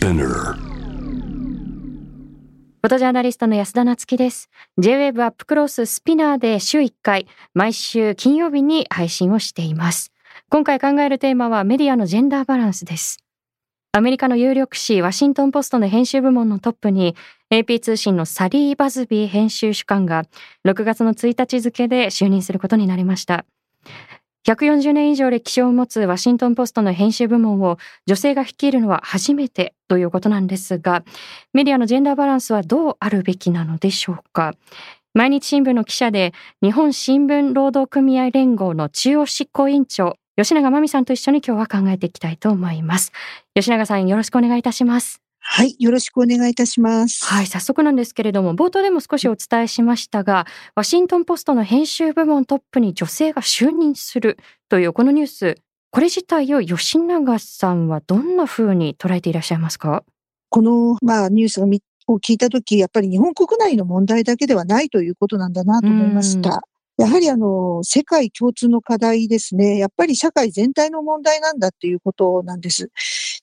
Spinner フォトジャーナリストの安田なつきです。J-Wave アップクロススピナーで週1回、毎週金曜日に配信をしています。今回考えるテーマはメディアのジェンダーバランスです。アメリカの有力紙ワシントンポストの編集部門のトップに AP 通信のサリー・バズビー編集主幹が6月の1日付で就任することになりました。140年以上歴史を持つワシントンポストの編集部門を女性が率いるのは初めてということなんですが、メディアのジェンダーバランスはどうあるべきなのでしょうか？毎日新聞の記者で日本新聞労働組合連合の中央執行委員長、吉永真美さんと一緒に今日は考えていきたいと思います。吉永さんよろしくお願いいたします。はい、よろしくお願いいたします。はい、早速なんですけれども、冒頭でも少しお伝えしましたが、ワシントンポストの編集部門トップに女性が就任するというこのニュース、これ自体を吉永さんはどんな風に捉えていらっしゃいますか？この、まあ、ニュースを聞いたとき、やっぱり日本国内の問題だけではないということなんだなと思いました。やはりあの、世界共通の課題ですね。やっぱり社会全体の問題なんだっていうことなんです。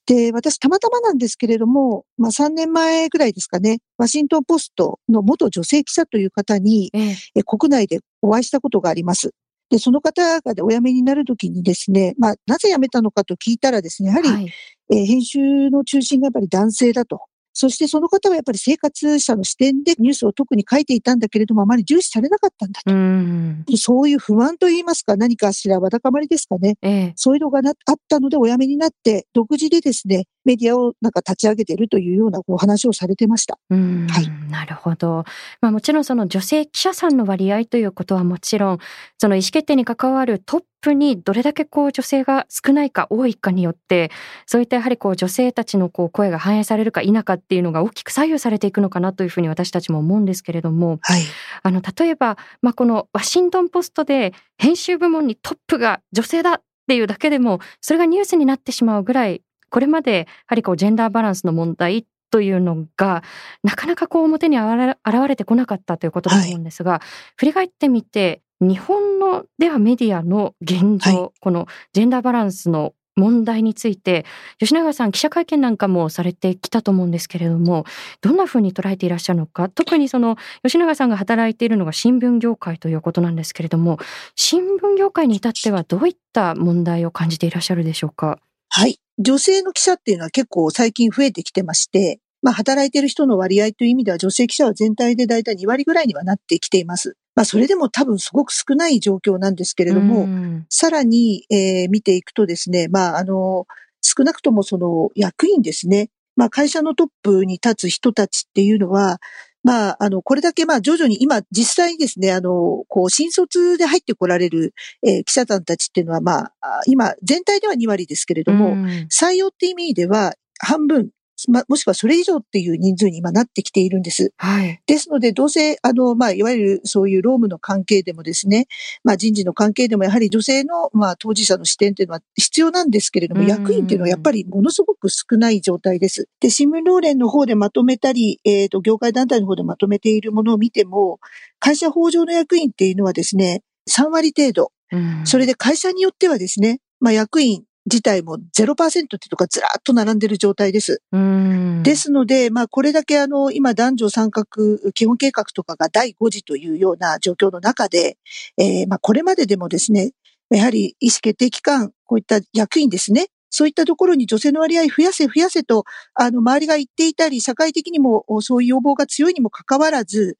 で、私たまたまなんですけれども、まあ3年前ぐらいですかね、ワシントンポストの元女性記者という方に、ええ、え国内でお会いしたことがあります。で、その方がお辞めになるときにですね、まあ、なぜ辞めたのかと聞いたらですね、やはり、はい、えー編集の中心がやっぱり男性だと。そしてその方はやっぱり生活者の視点でニュースを特に書いていたんだけれども、あまり重視されなかったんだと。うん、そういう不満といいますか、何かしらわだかまりですかね。ええ、そういうのがなあったのでお辞めになって、独自でですね、メディアをなんか立ち上げているというようなお話をされてました。うん、はいなるほど。まあもちろんその女性記者さんの割合ということはもちろん、その意思決定に関わるトップにどれだけこう女性が少ないか多いかによって、そういったやはりこう女性たちのこう声が反映されるか否かっていうのが大きく左右されていくのかなというふうに私たちも思うんですけれども、はい。あの例えば、まあ、このワシントン・ポストで編集部門にトップが女性だっていうだけでもそれがニュースになってしまうぐらいこれまでやはりこうジェンダーバランスの問題というのがなかなかこう表に現れてこなかったということだと思うんですが、振り返ってみて日本のではメディアの現状、はこのジェンダーバランスの問題について吉永さん記者会見なんかもされてきたと思うんですけれどもどんなふうに捉えていらっしゃるのか特にその吉永さんが働いているのが新聞業界ということなんですけれども新聞業界に至ってはどういった問題を感じていらっしゃるでしょうか？はい。女性の記者っていうのは結構最近増えてきてまして、まあ働いている人の割合という意味では女性記者は全体でだいたい2割ぐらいにはなってきています。まあそれでも多分すごく少ない状況なんですけれども、うんさらに、えー見ていくとですね、まあ、あの、少なくともその役員ですね、まあ、会社のトップに立つ人たちっていうのは、まあ、あの、これだけ、まあ、徐々に今、実際にですね、あの、こう、新卒で入ってこられる、えー記者さんたちっていうのは、まあ、あ今、全体では2割ですけれども、うん。採用って意味では、半分、まあ、もしくはそれ以上っていう人数に今なってきているんです。はい。ですので、どうせ、あの、まあ、いわゆるそういう労務の関係でもですね、まあ、人事の関係でもやはり女性の、まあ、当事者の視点っていうのは必要なんですけれども、うん役員っていうのはやっぱりものすごく少ない状態です。で、新聞労連の方でまとめたり、えっ、と、業界団体の方でまとめているものを見ても、会社法上の役員っていうのはですね、3割程度。うんそれで会社によってはですね、まあ、役員自体も0%ってとかずらーっと並んでる状態です。うん。ですので、まあ、これだけあの、今、男女参画基本計画とかが第5次というような状況の中で、えーまあ、これまででもですね、やはり意思決定機関、こういった役員ですね、そういったところに女性の割合増やせ増やせと、あの、周りが言っていたり、社会的にもそういう要望が強いにもかかわらず、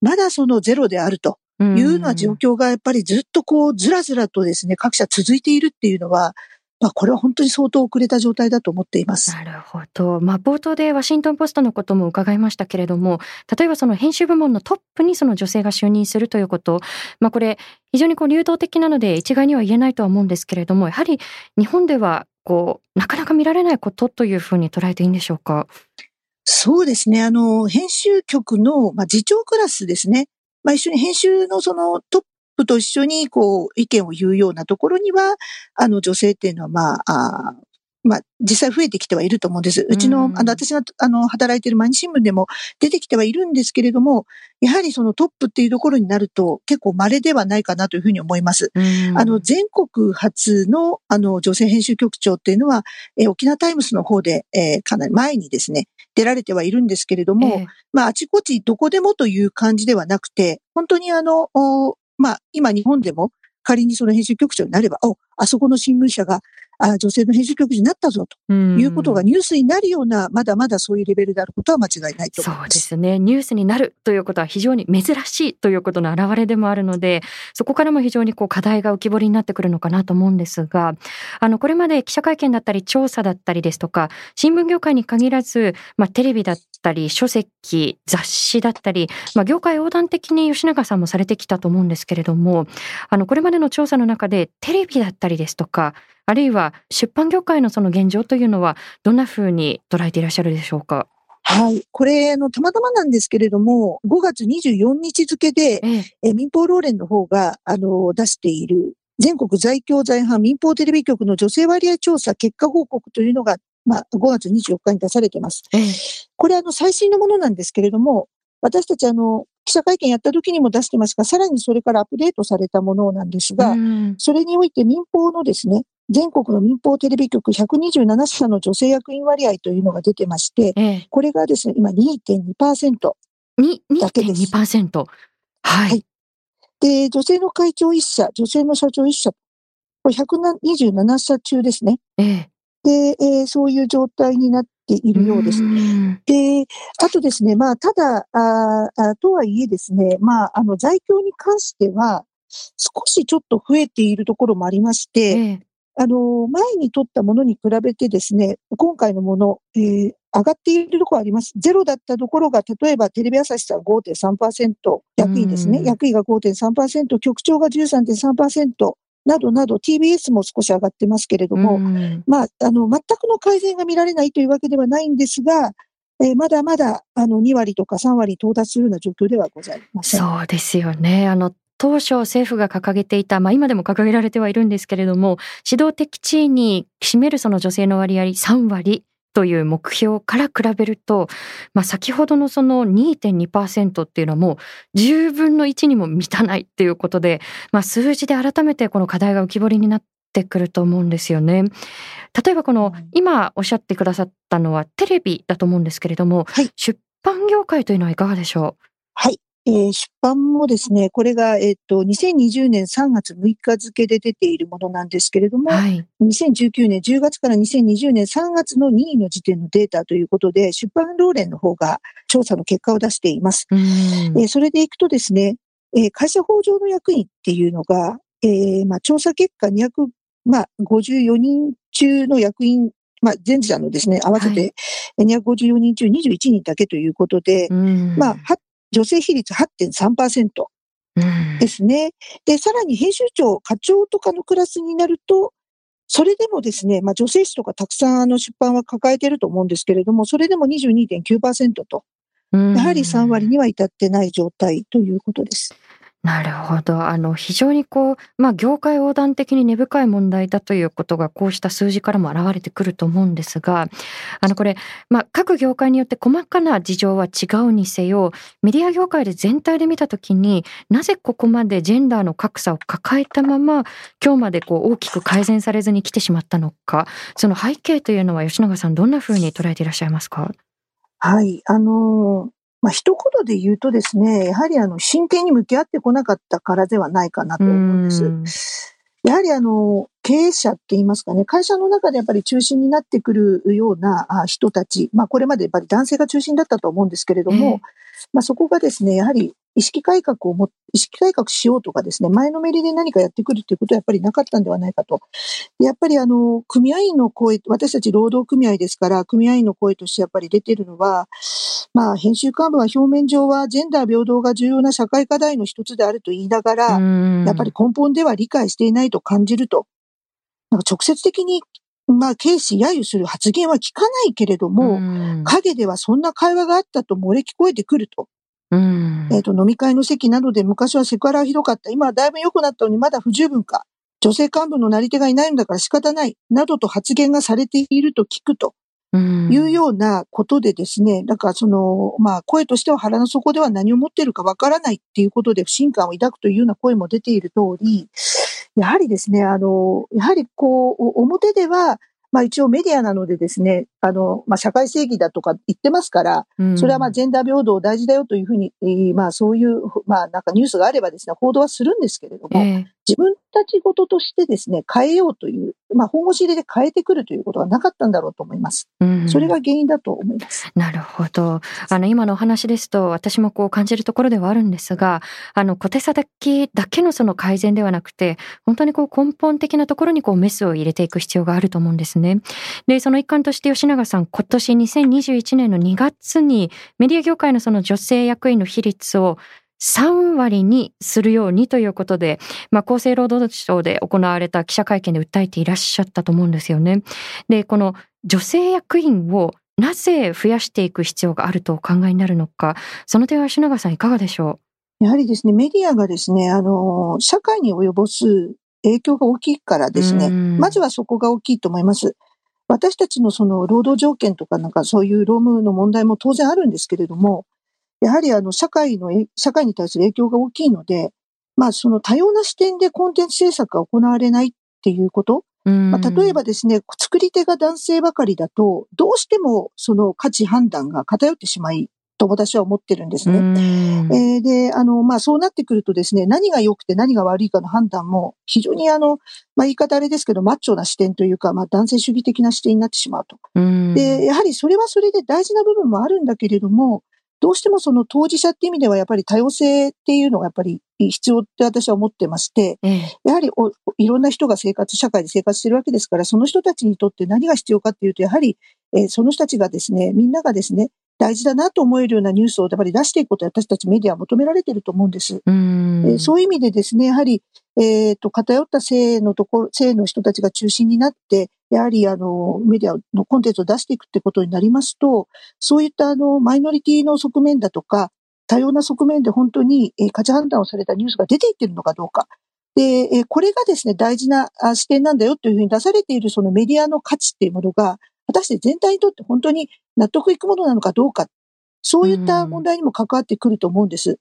まだそのゼロであるというような状況がやっぱりずっとこう、ずらずらとですね、各社続いているっていうのは、まあ、これは本当に相当遅れた状態だと思っています。なるほど。まあ、冒頭でワシントンポストのことも伺いましたけれども、例えばその編集部門のトップにその女性が就任するということ、まあ、これ、非常にこう流動的なので一概には言えないとは思うんですけれども、やはり日本ではこう、なかなか見られないことというふうに捉えていいんでしょうか？そうですね。あの、編集局の、まあ、次長クラスですね。まあ、一緒に編集のそのトップと一緒にこう意見を言うようなところには、あの女性っていうのはまあ、あまあ、実際増えてきてはいると思うんです。うちの、あの、私が、あの、働いている毎日新聞でも出てきてはいるんですけれども、やはりそのトップっていうところになると結構稀ではないかなというふうに思います。あの、全国初の、あの、女性編集局長っていうのは、え沖縄タイムスの方で、えー、かなり前にですね、出られてはいるんですけれども、えー、まあ、あちこちどこでもという感じではなくて、本当にあの、まあ、今日本でも仮にその編集局長になれば、お、あそこの新聞社があ女性の編集局になったぞということがニュースになるような、まだまだそういうレベルであることは間違いないと思います。そうですね。ニュースになるということは非常に珍しいということの表れでもあるので、そこからも非常にこう課題が浮き彫りになってくるのかなと思うんですが、あの、これまで記者会見だったり調査だったりですとか、新聞業界に限らず、まあ、テレビだったり、書籍、雑誌だったり、まあ、業界横断的に吉永さんもされてきたと思うんですけれども、あの、これまでの調査の中でテレビだったりですとか、あるいは出版業界のその現状というのは、どんなふうに捉えていらっしゃるでしょうか？はい。これ、あの、たまたまなんですけれども、5月24日付で、ええ、民放労連の方が、あの、出している、全国在京在阪民放テレビ局の女性割合調査結果報告というのが、まあ、5月24日に出されています。ええ、これ、あの、最新のものなんですけれども、私たち、あの、記者会見やった時にも出してますが、さらにそれからアップデートされたものなんですが、それにおいて民放のですね、全国の民放テレビ局127社の女性役員割合というのが出てまして、ええ、これがですね、今2.2%だけです。2.2%。はい。はい。で、女性の会長1社、女性の社長1社、これ127社中ですね。ええ、で、えー、そういう状態になっているようです。で、あとですね、まあ、ただ、ああとはいえですね、まあ、あの、在京に関しては、少しちょっと増えているところもありまして、ええあの、前に取ったものに比べてですね、今回のもの、えー、上がっているところあります。ゼロだったところが、例えばテレビ朝日さん5.3%、役員ですね。役員が5.3%、局長が13.3%、などなど TBS も少し上がってますけれども、まあ、あの、全くの改善が見られないというわけではないんですが、えー、まだまだあの2割とか3割到達するような状況ではございません。そうですよね。あの当初政府が掲げていた、まあ今でも掲げられてはいるんですけれども、指導的地位に占めるその女性の割合3割という目標から比べると、まあ先ほどのその2.2%っていうのはもう10分の1にも満たないっていうことで、まあ数字で改めてこの課題が浮き彫りになってくると思うんですよね。例えばこの、今おっしゃってくださったのはテレビだと思うんですけれども、はい、出版業界というのはいかがでしょう？はい。えー、出版もですね、これが、えっ、と、2020年3月6日付で出ているものなんですけれども、はい、2019年10月から2020年3月の任意の時点のデータということで、出版労連の方が調査の結果を出しています。えー、それでいくとですね、えー、会社法上の役員っていうのが、えー、まあ、調査結果254、まあ、人中の役員まあ、全社のですね、合わせて254人中21人だけということで、はい、まあ、女性比率8.3%ですね。で、さらに編集長、課長とかのクラスになると、それでもですね、まあ、女性誌とかたくさんあの出版は抱えてると思うんですけれども、それでも22.9%と、やはり3割には至ってない状態ということです。なるほど。あの、非常にこう、まあ、業界横断的に根深い問題だということが、こうした数字からも現れてくると思うんですが、あの、これ、まあ、各業界によって細かな事情は違うにせよ、メディア業界で全体で見たときに、なぜここまでジェンダーの格差を抱えたまま、今日までこう、大きく改善されずに来てしまったのか、その背景というのは、吉永さん、どんなふうに捉えていらっしゃいますか？はい、あのまあ、一言で言うとですね、やはりあの、真剣に向き合ってこなかったからではないかなと思うんです。やはりあの、経営者って言いますかね、会社の中でやっぱり中心になってくるような人たち、まあこれまでやっぱり男性が中心だったと思うんですけれども、まあそこがですね、やはり意識改革をも、意識改革しようとかですね、前のめりで何かやってくるっていうことはやっぱりなかったんではないかと。やっぱりあの、組合員の声、私たち労働組合ですから、組合員の声としてやっぱり出てるのは、まあ、編集幹部は表面上はジェンダー平等が重要な社会課題の一つであると言いながら、やっぱり根本では理解していないと感じると。なんか直接的にまあ、軽視揶揄する発言は聞かないけれども、陰ではそんな会話があったと漏れ聞こえてくると。うん、えと、飲み会の席などで昔はセクハラはひどかった。今はだいぶ良くなったのにまだ不十分か。女性幹部のなり手がいないんだから仕方ない、などと発言がされていると聞くというようなことでですね、だからその、まあ声としては腹の底では何を持っているかわからないっていうことで不信感を抱くというような声も出ている通り、やはりですね、あの、やはりこう、表では、まあ一応メディアなのでですね、あの、まあ社会正義だとか言ってますから、それはまあジェンダー平等大事だよというふうに、まあそういう、まあなんかニュースがあればですね、報道はするんですけれども、自分たちごととしてですね、変えようという、まあ本腰入れで変えてくるということはなかったんだろうと思います。それが原因だと思います。なるほど。あの今のお話ですと、私もこう感じるところではあるんですが、あの小手先だけのその改善ではなくて、本当にこう根本的なところにこうメスを入れていく必要があると思うんですね。で、その一環として吉永さん、今年2021年の2月にメディア業界のその女性役員の比率を3割にするようにということで、まあ、厚生労働省で行われた記者会見で訴えていらっしゃったと思うんですよね。で、この女性役員をなぜ増やしていく必要があるとお考えになるのか、その点は吉永さんいかがでしょう？やはりですね、メディアがですね、あの、社会に及ぼす影響が大きいからですね、まずはそこが大きいと思います。私たちのその労働条件とかなんかそういう労務の問題も当然あるんですけれども、やはりあの社会の、社会に対する影響が大きいので、まあその多様な視点でコンテンツ制作が行われないっていうこと、まあ、例えばですね、作り手が男性ばかりだと、どうしてもその価値判断が偏ってしまいと私は思ってるんですね。えー、で、あの、まあ、そうなってくるとですね、何が良くて何が悪いかの判断も、非常にあの、まあ、言い方あれですけど、マッチョな視点というか、まあ、男性主義的な視点になってしまうと。で、やはりそれはそれで大事な部分もあるんだけれども、どうしてもその当事者って意味ではやっぱり多様性っていうのがやっぱり必要って私は思ってまして、ええ、やはりいろんな人が生活、社会で生活してるわけですから、その人たちにとって何が必要かっていうと、やはり、えー、その人たちがですね、みんながですね、大事だなと思えるようなニュースをやっぱり出していくことを私たちメディアは求められていると思うんです。うんえー、そういう意味でですね、やはり、えっ、ー、と、偏った性のところ、性の人たちが中心になって、やはりあの、メディアのコンテンツを出していくってことになりますと、そういったあの、マイノリティの側面だとか、多様な側面で本当に、えー、価値判断をされたニュースが出ていってるのかどうか。で、えー、これがですね、大事な視点なんだよというふうに出されているそのメディアの価値っていうものが、果たして全体にとって本当に納得いくものなのかどうかそういった問題にも関わってくると思うんです。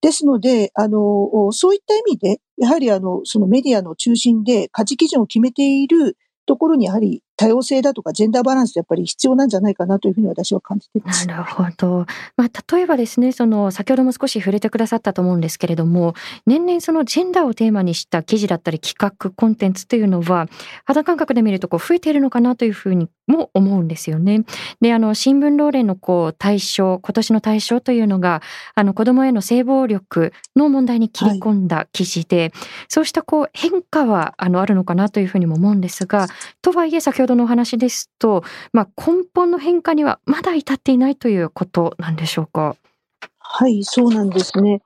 ですので、あの、そういった意味で、やはりあの、そのメディアの中心で価値基準を決めているところにやはり多様性だとかジェンダーバランスやっぱり必要なんじゃないかなというふうに私は感じています。なるほど。まあ、例えばですね、その、先ほども少し触れてくださったと思うんですけれども、年々そのジェンダーをテーマにした記事だったり企画、コンテンツというのは、肌感覚で見るとこう増えているのかなというふうにも思うんですよね。で、あの、新聞労連のこう、対象、今年の対象というのが、あの、子供への性暴力の問題に切り込んだ記事で、はい、そうしたこう、変化は、あの、あるのかなというふうにも思うんですが、とはいえ先ほどのお話ですと、まあ、根本の変化にはまだ至っていないということなんでしょうか？はい、そうなんですね。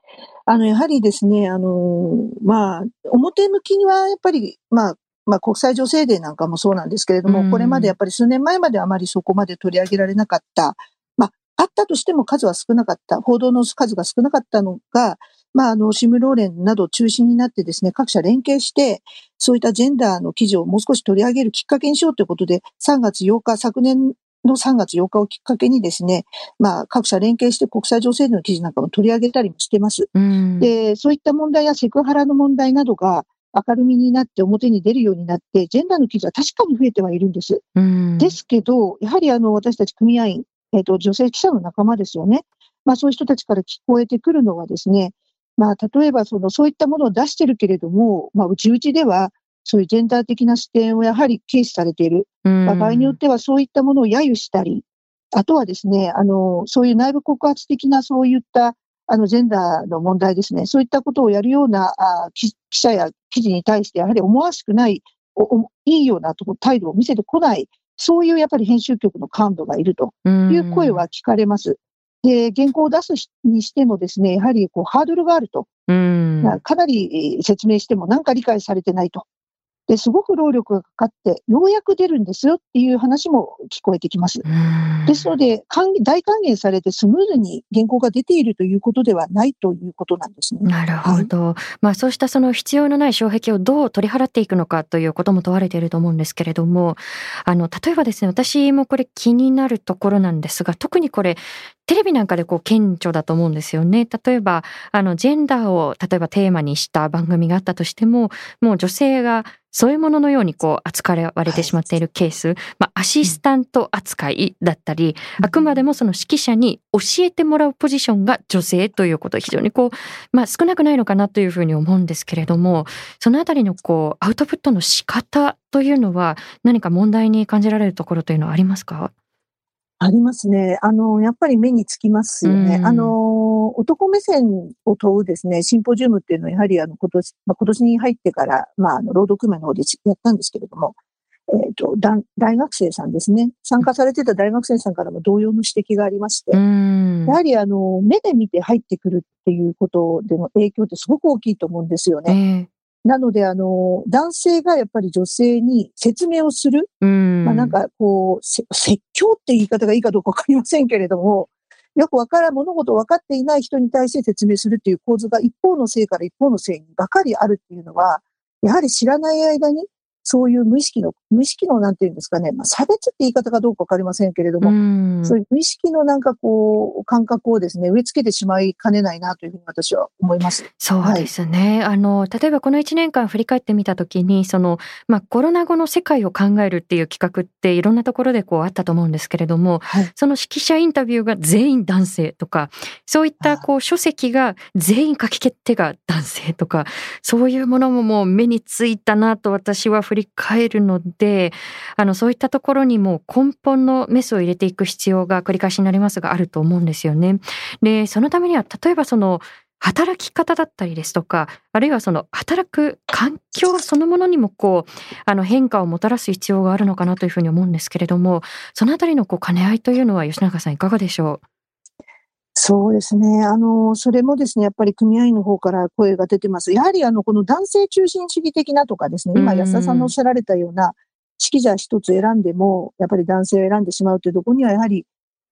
あの、やはりですね、あの、まあ、表向きにはやっぱり、まあ、まあ、国際女性デーなんかもそうなんですけれども、これまでやっぱり数年前まであまりそこまで取り上げられなかった、まあ、あったとしても数は少なかった、報道の数が少なかったのが、まあ、あの、シムローレンなど中心になってですね、各社連携して、そういったジェンダーの記事をもう少し取り上げるきっかけにしようということで、3月8日、昨年の3月8日をきっかけにですね、まあ、各社連携して国際情勢の記事なんかも取り上げたりもしてます。で、そういった問題やセクハラの問題などが明るみになって表に出るようになって、ジェンダーの記事は確かに増えてはいるんです。ですけど、やはりあの、私たち組合員、えっ、ー、と、女性記者の仲間ですよね。まあ、そういう人たちから聞こえてくるのはですね、まあ、例えばその、そういったものを出してるけれども、まあ、うちうちでは、そういうジェンダー的な視点をやはり軽視されている。まあ、場合によってはそういったものを揶揄したり、あとはですね、あの、そういう内部告発的なそういった、あの、ジェンダーの問題ですね。そういったことをやるようなあ記者や記事に対して、やはり思わしくない、おいいような態度を見せてこない、そういうやっぱり編集局の幹部がいるという声は聞かれます。で、原稿を出すにしてもですね、やはりこうハードルがあると。うんかなり説明してもなんか理解されてないとで、すごく労力がかかって、ようやく出るんですよっていう話も聞こえてきます。ですので、大還元されてスムーズに原稿が出ているということではないということなんですね。なるほど。はい、まあそうしたその必要のない障壁をどう取り払っていくのかということも問われていると思うんですけれども、あの、例えばですね、私もこれ気になるところなんですが、特にこれ、テレビなんかでこう顕著だと思うんですよね。例えば、あの、ジェンダーを例えばテーマにした番組があったとしても、もう女性がそういうもののようにこう扱われてしまっているケース、まあ、アシスタント扱いだったり、あくまでもその指揮者に教えてもらうポジションが女性ということ非常にこう、まあ、少なくないのかなというふうに思うんですけれども、そのあたりのこう、アウトプットの仕方というのは何か問題に感じられるところというのはありますか？ありますね。あの、やっぱり目につきますよね。あの、男目線を問うですね、シンポジウムっていうのは、やはりあの、今年、まあ、今年に入ってから、まあ、あの、労働組合の方でやったんですけれども、えっ、ー、と、大学生さんですね。参加されてた大学生さんからも同様の指摘がありまして、やはりあの、目で見て入ってくるっていうことでの影響ってすごく大きいと思うんですよね。なので、あの、男性がやっぱり女性に説明をする。まあなんか、こう、説教って言い方がいいかどうかわかりませんけれども、よくわからん、物事分かっていない人に対して説明するっていう構図が一方の性から一方の性にばかりあるっていうのは、やはり知らない間にそういう無意識の、無意識のなんていうんですかね、まあ、差別って言い方かどうかわかりませんけれども、うそういう無意識のなんかこう、感覚をですね、植え付けてしまいかねないなというふうに私は思います。そうですね。はい、あの、例えばこの1年間振り返ってみたときに、その、まあ、コロナ後の世界を考えるっていう企画っていろんなところでこうあったと思うんですけれども、はい、その指揮者インタビューが全員男性とか、そういったこう書籍が全員書き決定が男性とか、そういうものももう目についたなと私は振振り返るので、あの、そういったところにも根本のメスを入れていく必要が繰り返しになりますがあると思うんですよね。で、そのためには、例えばその、働き方だったりですとか、あるいはその働く環境そのものにもこう、あの変化をもたらす必要があるのかなというふうに思うんですけれども、そのあたりのこう兼ね合いというのは吉永さんいかがでしょう？そうですね。あの、それもですね、やっぱり組合の方から声が出てます。やはりあの、この男性中心主義的なとかですね、今安田さんのおっしゃられたような、指揮者一つ選んでも、やっぱり男性を選んでしまうというところには、やはり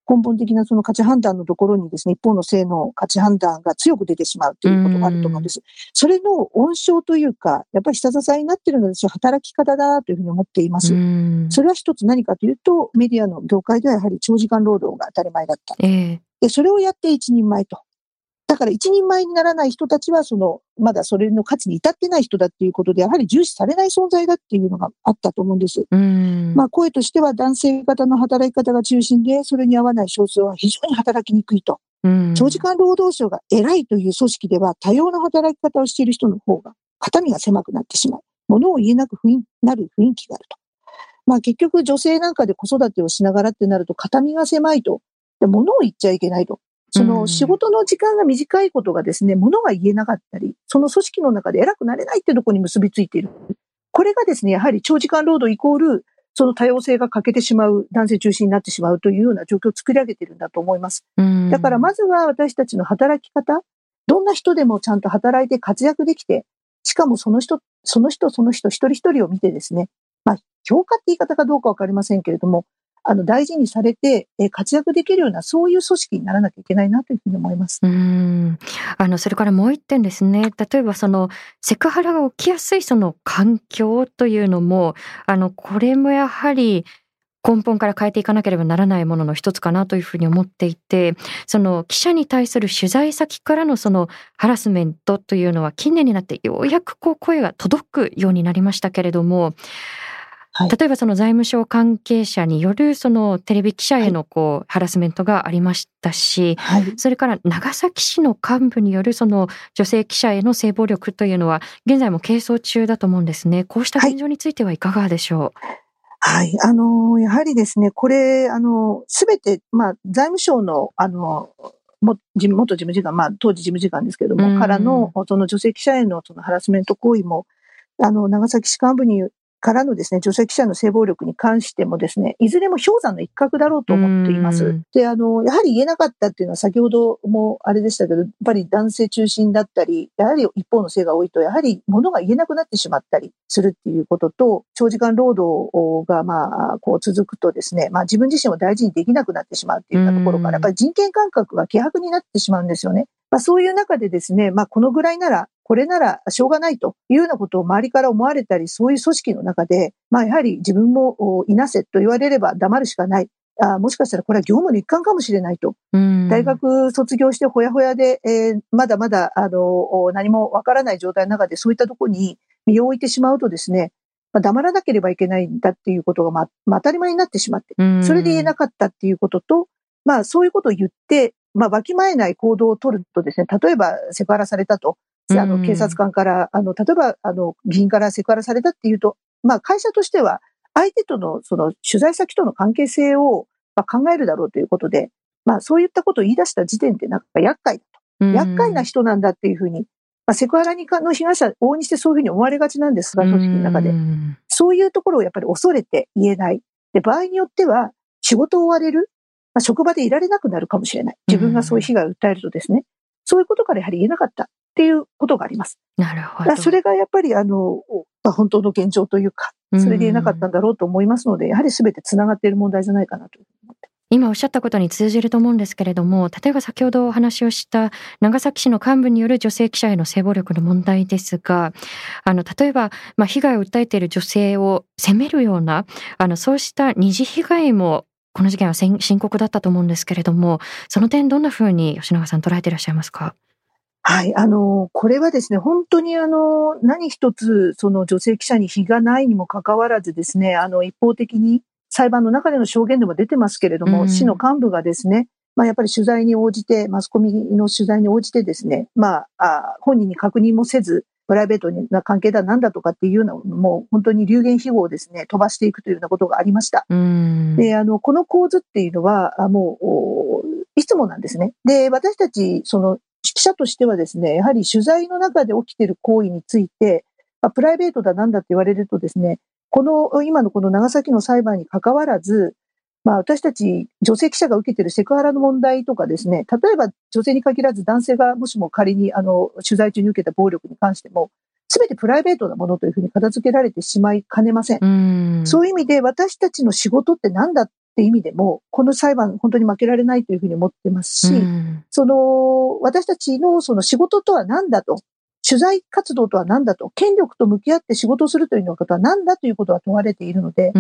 根本的なその価値判断のところにですね、一方の性の価値判断が強く出てしまうということがあると思うんです。それの温床というか、やっぱり下支えになっているので、働き方だというふうに思っています。それは一つ何かというと、メディアの業界ではやはり長時間労働が当たり前だった。えーで、それをやって一人前と。だから一人前にならない人たちは、その、まだそれの価値に至ってない人だっていうことで、やはり重視されない存在だっていうのがあったと思うんです。まあ、声としては男性型の働き方が中心で、それに合わない少数は非常に働きにくいと。長時間労働省が偉いという組織では、多様な働き方をしている人の方が、肩身が狭くなってしまう。ものを言えなくなる雰囲気があると。まあ結局女性なんかで子育てをしながらってなると、肩身が狭いとで物を言っちゃいけないと。その仕事の時間が短いことがですね、物が言えなかったり、その組織の中で偉くなれないってところに結びついている。これがですね、やはり長時間労働イコール、その多様性が欠けてしまう、男性中心になってしまうというような状況を作り上げているんだと思います。だからまずは私たちの働き方、どんな人でもちゃんと働いて活躍できて、しかもその人、その人、その人、一人一人を見てですね、まあ、評価って言い方かどうかわかりませんけれども、あの、大事にされて、活躍できるような、そういう組織にならなきゃいけないなというふうに思います。うん。あの、それからもう一点ですね。例えば、その、セクハラが起きやすいその環境というのも、あの、これもやはり、根本から変えていかなければならないものの一つかなというふうに思っていて、その記者に対する取材先からのそのハラスメントというのは近年になってようやくこう声が届くようになりましたけれども、はい、例えばその財務省関係者によるそのテレビ記者へのこうハラスメントがありましたし、はい、それから長崎市の幹部によるその女性記者への性暴力というのは現在も係争中だと思うんですね。こうした現状についてはいかがでしょう、はい。あの、やはりですね、これ、あの、すべて、まあ、財務省の、あの、も元事務次官、まあ、当時事務次官ですけれども、からの、その女性記者へのそのハラスメント行為も、あの、長崎市幹部にからのですね、女性記者の性暴力に関してもですね、いずれも氷山の一角だろうと思っています。で、あの、やはり言えなかったっていうのは先ほどもあれでしたけど、やっぱり男性中心だったり、やはり一方の性が多いと、やはり物が言えなくなってしまったりするっていうことと、長時間労働がまあ、こう続くとですね、まあ自分自身を大事にできなくなってしまうっていうようなところから、やっぱり人権感覚が希薄になってしまうんですよね。まあそういう中でですね、まあこのぐらいならこれならしょうがないというようなことを周りから思われたり、そういう組織の中で、まあやはり自分もいなせと言われれば黙るしかない。あもしかしたらこれは業務の一環かもしれないと。大学卒業してほやほやで、えー、まだまだあの何もわからない状態の中でそういったところに身を置いてしまうとですね、まあ、黙らなければいけないんだっていうことが、まあ、まあ、当たり前になってしまって、それで言えなかったっていうことと、まあそういうことを言って、まあわきまえない行動を取るとですね、例えばセクハラされたと。あの、警察官から、あの、例えば、あの、議員からセクハラされたっていうと、まあ、会社としては、相手との、その、取材先との関係性を、まあ、考えるだろうということで、まあ、そういったことを言い出した時点で、なんか厄介だと。厄介な人なんだっていうふうに、まあ、セクハラにの被害者、往々にしてそういうふうに思われがちなんですが、組織の中で。そういうところをやっぱり恐れて言えない。で、場合によっては、仕事を追われる。まあ、職場でいられなくなるかもしれない。自分がそういう被害を訴えるとですね。そういうことからやはり言えなかった。っていうことがあります。なるほど。それがやっぱりあの、本当の現状というか、それで言えなかったんだろうと思いますので、やはり全て繋がっている問題じゃないかなと思って今おっしゃったことに通じると思うんですけれども、例えば先ほどお話をした長崎市の幹部による女性記者への性暴力の問題ですが、あの、例えば、まあ、被害を訴えている女性を責めるような、あの、そうした二次被害もこの事件は深刻だったと思うんですけれども、その点どんなふうに吉永さん捉えていらっしゃいますか？はい。あの、これはですね、本当にあの、何一つ、その女性記者に非がないにもかかわらずですね、あの、一方的に裁判の中での証言でも出てますけれども、うん、市の幹部がですね、まあ、やっぱり取材に応じて、マスコミの取材に応じてですね、まあ、あ本人に確認もせず、プライベートな関係だなんだとかっていうのも、本当に流言飛語をですね、飛ばしていくというようなことがありました。で、あの、この構図っていうのは、もう、いつもなんですね。で、私たち、その、記者としてはですね、やはり取材の中で起きている行為について、まあ、プライベートだなんだって言われるとですね、この、今のこの長崎の裁判に関わらず、まあ私たち女性記者が受けているセクハラの問題とかですね、例えば女性に限らず男性がもしも仮にあの取材中に受けた暴力に関しても、すべてプライベートなものというふうに片付けられてしまいかねません。そういう意味で私たちの仕事って何だって意味でも、この裁判本当に負けられないというふうに思ってますし、その、私たちのその仕事とは何だと、取材活動とは何だと、権力と向き合って仕事をするということは何だということは問われているので、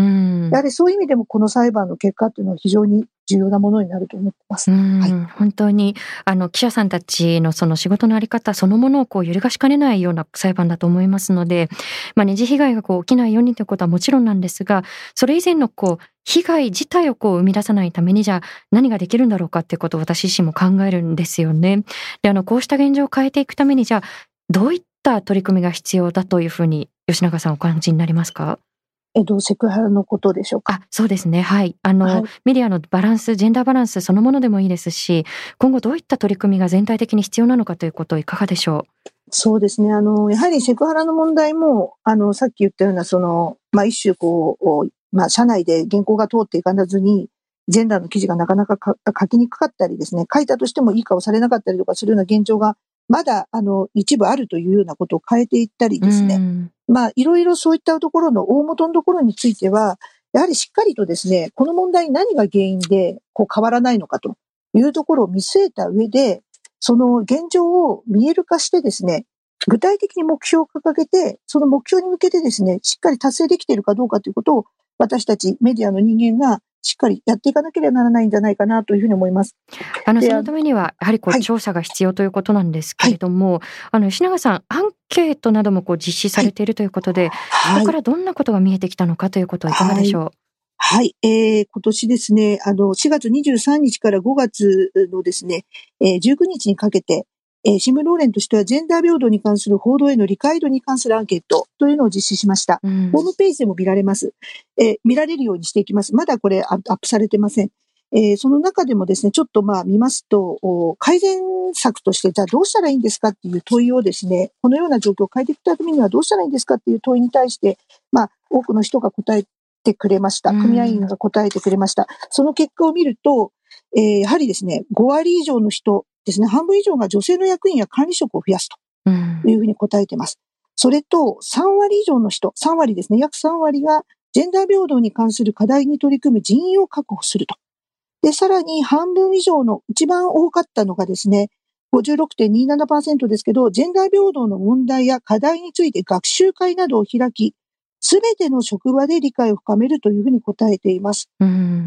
やはりそういう意味でもこの裁判の結果というのは非常に重要なものになると思ってます。はい、本当にあの記者さんたちのその仕事のあり方そのものをこう揺るがしかねないような裁判だと思いますので、まあ、二次被害がこう起きないようにということはもちろんなんですが、それ以前のこう被害自体をこう生み出さないためにじゃあ何ができるんだろうかっていうことを私自身も考えるんですよね。で、あのこうした現状を変えていくためにじゃあどういった取り組みが必要だというふうに吉永さんお感じになりますか？えっと、セクハラのことでしょうか？あ、そうですね。はい。あの、はい、メディアのバランス、ジェンダーバランスそのものでもいいですし、今後どういった取り組みが全体的に必要なのかということいかがでしょう？そうですね。あの、やはりセクハラの問題も、あの、さっき言ったような、その、まあ、一種こう、まあ、社内で原稿が通っていかずに、ジェンダーの記事がなかなか書きにくかったりですね、書いたとしてもいい顔されなかったりとかするような現状がまだ、あの、一部あるというようなことを変えていったりですね。まあ、いろいろそういったところの大元のところについては、やはりしっかりとですね、この問題に何が原因でこう変わらないのかというところを見据えた上で、その現状を見える化してですね、具体的に目標を掲げて、その目標に向けてですね、しっかり達成できているかどうかということを、私たちメディアの人間がしっかりやっていかなければならないんじゃないかなというふうに思います。あの、そのためには、やはりこう、調査が必要ということなんですけれども、はい、あの、吉永さん、アンケートなどもこう実施されているということで、はい、ここからどんなことが見えてきたのかということはいかがでしょう、はい。はい、えー、今年ですね、あの、4月23日から5月のですね、えー、19日にかけて、えー、シム・ローレンとしてはジェンダー平等に関する報道への理解度に関するアンケートというのを実施しました。うん、ホームページでも見られます、えー、見られるようにしていきます。まだこれアップされてません。えー、その中でもですね、ちょっとまあ見ますと、改善策として、じゃあどうしたらいいんですかっていう問いをですね、このような状況を変えていくためにはどうしたらいいんですかっていう問いに対して、まあ、多くの人が答えてくれました。組合員が答えてくれました。その結果を見ると、えー、やはりですね、5割以上の人ですね、半分以上が女性の役員や管理職を増やすというふうに答えています。それと、3割以上の人、3割ですね、約3割がジェンダー平等に関する課題に取り組む人員を確保すると。で、さらに半分以上の、一番多かったのがですね、56.27%ですけど、ジェンダー平等の問題や課題について学習会などを開き、すべての職場で理解を深めるというふうに答えています。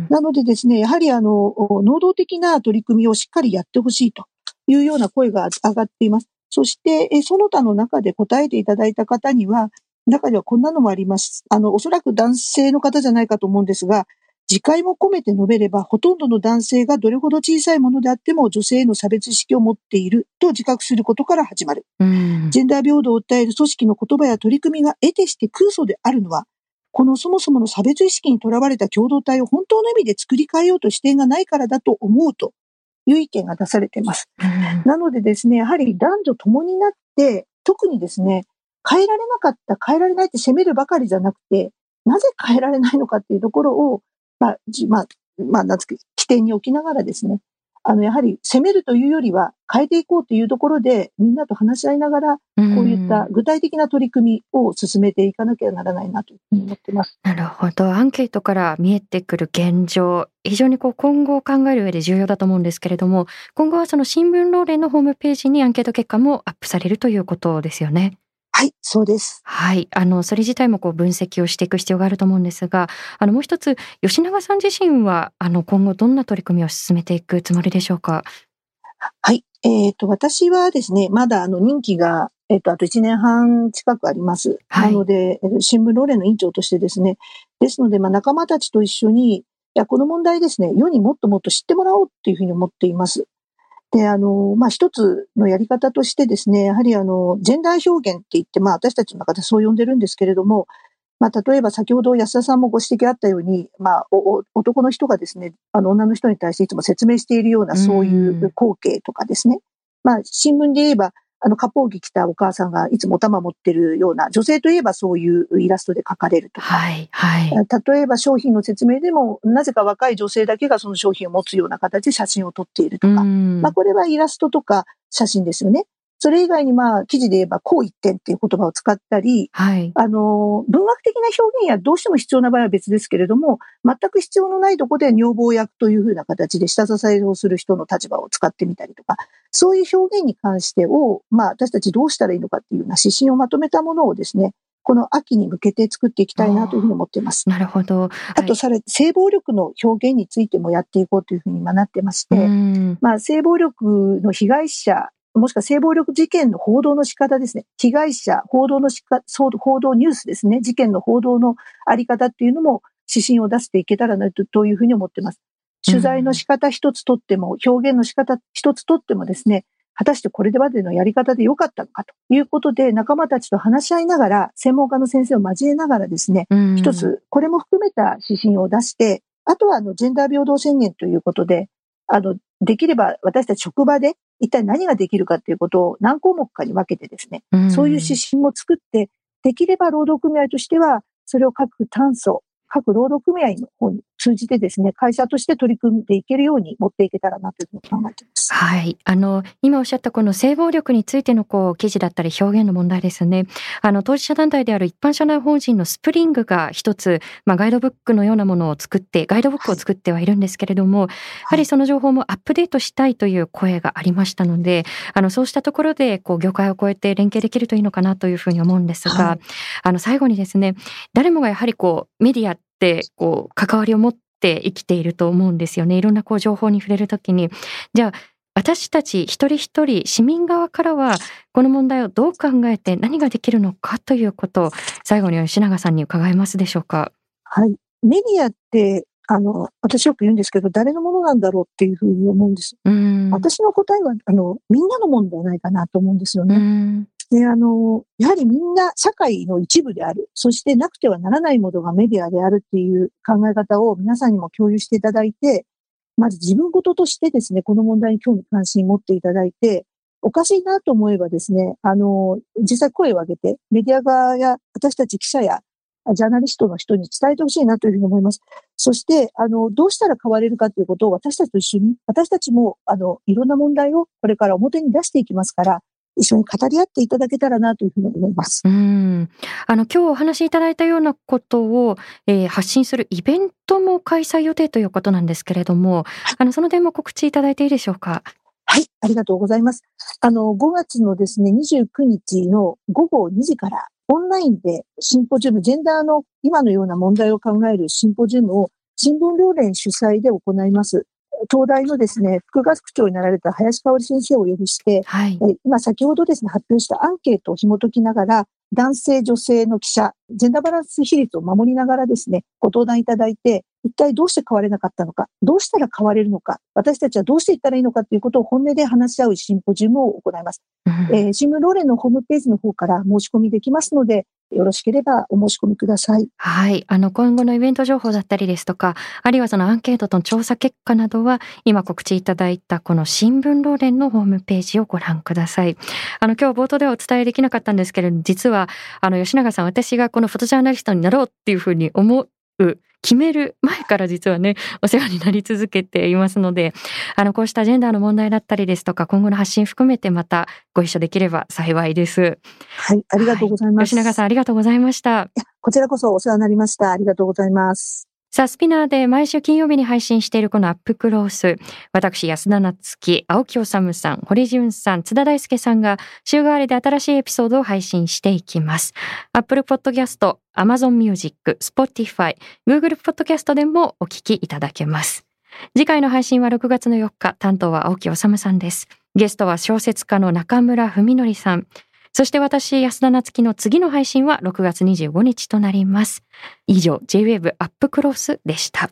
なのでですね、やはりあの、能動的な取り組みをしっかりやってほしいというような声が上がっています。そして、その他の中で答えていただいた方には、中にはこんなのもあります。あの、おそらく男性の方じゃないかと思うんですが、自戒も込めて述べれば、ほとんどの男性がどれほど小さいものであっても女性への差別意識を持っていると自覚することから始まる。ジェンダー平等を訴える組織の言葉や取り組みが得てして空想であるのは、このそもそもの差別意識にとらわれた共同体を本当の意味で作り変えようと視点がないからだと思うという意見が出されています。なのでですね、やはり男女共になって、特にですね、変えられなかった、変えられないって責めるばかりじゃなくて、なぜ変えられないのかっていうところをまあ、じまあ、まあ、なんつ起点に置きながらですね、あの、やはり攻めるというよりは変えていこうというところで、みんなと話し合いながら、こういった具体的な取り組みを進めていかなきゃならないなと思ってます。なるほど。アンケートから見えてくる現状、非常にこう今後を考える上で重要だと思うんですけれども、今後はその新聞労連のホームページにアンケート結果もアップされるということですよね。はい、そうです。はい。あの、それ自体もこう分析をしていく必要があると思うんですが、あの、もう一つ、吉永さん自身は、あの、今後どんな取り組みを進めていくつもりでしょうか？はい。えっ、ー、と、私はですね、まだあの、任期が、えっ、ー、と、あと1年半近くあります。はい、なので、新聞労連の委員長としてですね、ですので、まあ、仲間たちと一緒に、いや、この問題ですね、世にもっともっと知ってもらおうっていうふうに思っています。で、あの、まあ、一つのやり方としてですね、やはりあの、ジェンダー表現って言って、まあ、私たちの中でそう呼んでるんですけれども、まあ、例えば先ほど安田さんもご指摘あったように、まあ、男の人がですね、あの、女の人に対していつも説明しているような、そういう光景とかですね。まあ、新聞で言えば、あの、割烹着着たお母さんがいつもお玉持ってるような、女性といえばそういうイラストで描かれるとか。はい、はい。例えば商品の説明でも、なぜか若い女性だけがその商品を持つような形で写真を撮っているとか。まあ、これはイラストとか写真ですよね。それ以外にまあ、記事で言えば、こう一点っていう言葉を使ったり、はい、あの、文学的な表現やどうしても必要な場合は別ですけれども、全く必要のないところで女房役というふうな形で下支えをする人の立場を使ってみたりとか、そういう表現に関してを、まあ、私たちどうしたらいいのかっていうような指針をまとめたものをですね、この秋に向けて作っていきたいなというふうに思っています。なるほど。はい、あと、さらに性暴力の表現についてもやっていこうというふうに今なってまして、まあ、性暴力の被害者もしくは性暴力事件の報道の仕方ですね。被害者、報道のしか、報道ニュースですね。事件の報道のあり方っていうのも指針を出していけたらなというふうに思ってます。取材の仕方一つとっても、表現の仕方一つとってもですね、果たしてこれまでのやり方で良かったのかということで、仲間たちと話し合いながら、専門家の先生を交えながらですね、一つ、これも含めた指針を出して、あとは、あの、ジェンダー平等宣言ということで、あの、できれば私たち職場で一体何ができるかということを何項目かに分けてですね、うん、そういう指針も作って、できれば労働組合としては、それを各炭素、各労働組合の方に通じてですね、会社として取り組んでいけるように持っていけたらなというふうに考えています。はい。あの、今おっしゃったこの性暴力についてのこう記事だったり表現の問題ですね。あの、当事者団体である一般社内法人のスプリングが一つ、まあ、ガイドブックのようなものを作って、ガイドブックを作ってはいるんですけれども、はい、やはりその情報もアップデートしたいという声がありましたので、あの、そうしたところで、こう、業界を超えて連携できるといいのかなというふうに思うんですが、はい、あの、最後にですね、誰もがやはりこう、メディアって、こう、関わりを持ってて生きていると思うんですよね。いろんなこう情報に触れるときに。じゃあ、私たち一人一人市民側からはこの問題をどう考えて何ができるのかということを最後に吉永さんに伺えますでしょうか。はい。メディアってあの、私よく言うんですけど、誰のものなんだろうっていうふうに思うんです。私の答えは、あの、みんなのものではないかなと思うんですよね。で、あの、やはりみんな社会の一部である。そしてなくてはならないものがメディアであるっていう考え方を皆さんにも共有していただいて、まず自分事としてですね、この問題に興味関心持っていただいて、おかしいなと思えばですね、あの、実際声を上げて、メディア側や私たち記者やジャーナリストの人に伝えてほしいなというふうに思います。そして、あの、どうしたら変われるかということを私たちと一緒に、私たちも、あの、いろんな問題をこれから表に出していきますから、一緒に語り合っていただけたらなというふうに思います。うん。あの、今日お話しいただいたようなことを、えー、発信するイベントも開催予定ということなんですけれども、あの、その点も告知いただいていいでしょうか？はい、ありがとうございます。あの、5月のですね、29日の午後2時から、オンラインでシンポジウム、ジェンダーの今のような問題を考えるシンポジウムを新聞両連主催で行います。東大のですね、副学長になられた林香織先生をお呼びして、はい、え今先ほどですね、発表したアンケートを紐解きながら、男性、女性の記者、ジェンダーバランス比率を守りながらですね、ご登壇いただいて、一体どうして変われなかったのか、どうしたら変われるのか、私たちはどうしていったらいいのかということを本音で話し合うシンポジウムを行います。うん、えー、新聞ローレンのホームページの方から申し込みできますので、よろしければお申し込みください。はい。あの、今後のイベント情報だったりですとか、あるいはそのアンケートとの調査結果などは、今告知いただいたこの新聞ローレンのホームページをご覧ください。あの、今日冒頭ではお伝えできなかったんですけれども、実は、あの、吉永さん、私がこのフォトジャーナリストになろうっていうふうに思う決める前から実はね、お世話になり続けていますので、あの、こうしたジェンダーの問題だったりですとか、今後の発信含めてまたご一緒できれば幸いです。はい、ありがとうございます。はい、吉永さん、ありがとうございました。こちらこそお世話になりました。ありがとうございます。さあ、スピナーで毎週金曜日に配信しているこのアップクロース。私、安田夏樹、青木治さん、堀潤さん、津田大介さんが週替わりで新しいエピソードを配信していきます。Apple Podcast、Amazon Music、Spotify、Google Podcast でもお聞きいただけます。次回の配信は6月の4日、担当は青木治さんです。ゲストは小説家の中村文則さん。そして私、安田夏樹の次の配信は6月25日となります。以上、J-Wave アップクロスでした。